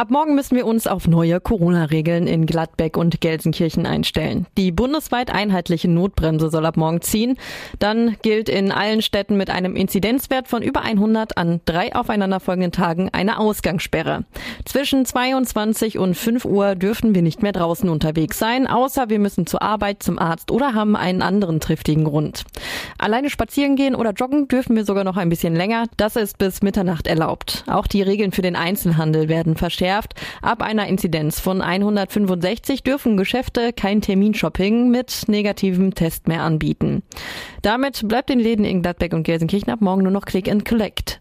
Ab morgen müssen wir uns auf neue Corona-Regeln in Gladbeck und Gelsenkirchen einstellen. Die bundesweit einheitliche Notbremse soll ab morgen ziehen. Dann gilt in allen Städten mit einem Inzidenzwert von über 100 an drei aufeinanderfolgenden Tagen eine Ausgangssperre. Zwischen 22 und 5 Uhr dürfen wir nicht mehr draußen unterwegs sein, außer wir müssen zur Arbeit, zum Arzt oder haben einen anderen triftigen Grund. Alleine spazieren gehen oder joggen dürfen wir sogar noch ein bisschen länger. Das ist bis Mitternacht erlaubt. Auch die Regeln für den Einzelhandel werden verschärft verschärft. Ab einer Inzidenz von 165 dürfen Geschäfte kein Terminshopping mit negativem Test mehr anbieten. Damit bleibt den Läden in Gladbeck und Gelsenkirchen ab morgen nur noch Click and Collect.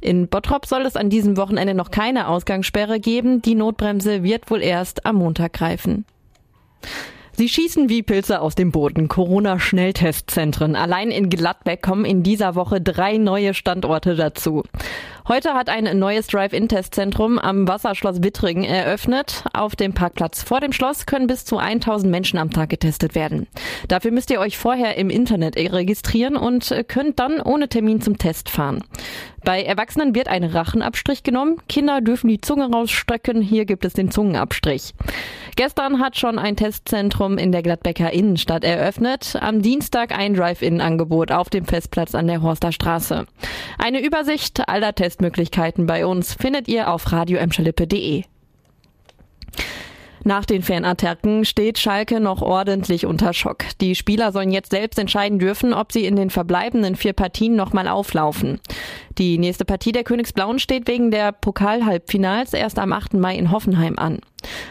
In Bottrop soll es an diesem Wochenende noch keine Ausgangssperre geben. Die Notbremse wird wohl erst am Montag greifen. Sie schießen wie Pilze aus dem Boden. Corona-Schnelltestzentren. Allein in Gladbeck kommen in dieser Woche drei neue Standorte dazu. Heute hat ein neues Drive-In-Testzentrum am Wasserschloss Wittringen eröffnet. Auf dem Parkplatz vor dem Schloss können bis zu 1000 Menschen am Tag getestet werden. Dafür müsst ihr euch vorher im Internet registrieren und könnt dann ohne Termin zum Test fahren. Bei Erwachsenen wird ein Rachenabstrich genommen. Kinder dürfen die Zunge rausstrecken. Hier gibt es den Zungenabstrich. Gestern hat schon ein Testzentrum in der Gladbecker Innenstadt eröffnet. Am Dienstag ein Drive-In-Angebot auf dem Festplatz an der Horster Straße. Eine Übersicht aller Testmöglichkeiten bei uns findet ihr auf radioemschalippe.de. Nach den Fanattacken steht Schalke noch ordentlich unter Schock. Die Spieler sollen jetzt selbst entscheiden dürfen, ob sie in den verbleibenden vier Partien nochmal auflaufen. Die nächste Partie der Königsblauen steht wegen der Pokalhalbfinals erst am 8. Mai in Hoffenheim an.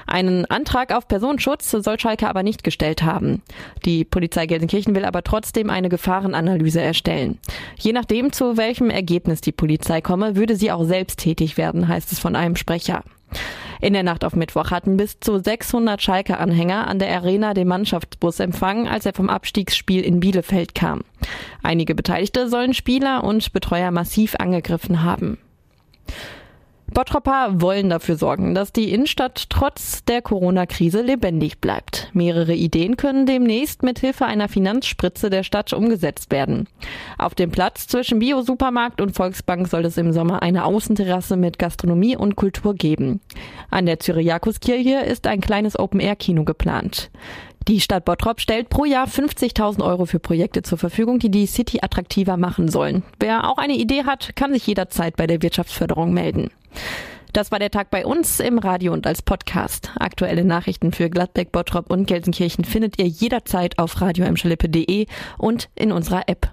Einen Antrag auf Personenschutz soll Schalke aber nicht gestellt haben. Die Polizei Gelsenkirchen will aber trotzdem eine Gefahrenanalyse erstellen. Je nachdem, zu welchem Ergebnis die Polizei komme, würde sie auch selbst tätig werden, heißt es von einem Sprecher. In der Nacht auf Mittwoch hatten bis zu 600 Schalke-Anhänger an der Arena den Mannschaftsbus empfangen, als er vom Abstiegsspiel in Bielefeld kam. Einige Beteiligte sollen Spieler und Betreuer massiv angegriffen haben. Bottropper wollen dafür sorgen, dass die Innenstadt trotz der Corona-Krise lebendig bleibt. Mehrere Ideen können demnächst mit Hilfe einer Finanzspritze der Stadt umgesetzt werden. Auf dem Platz zwischen Bio-Supermarkt und Volksbank soll es im Sommer eine Außenterrasse mit Gastronomie und Kultur geben. An der Cyriakuskirche ist ein kleines Open-Air-Kino geplant. Die Stadt Bottrop stellt pro Jahr 50.000 Euro für Projekte zur Verfügung, die die City attraktiver machen sollen. Wer auch eine Idee hat, kann sich jederzeit bei der Wirtschaftsförderung melden. Das war der Tag bei uns im Radio und als Podcast. Aktuelle Nachrichten für Gladbeck, Bottrop und Gelsenkirchen findet ihr jederzeit auf radioemschalippe.de und in unserer App.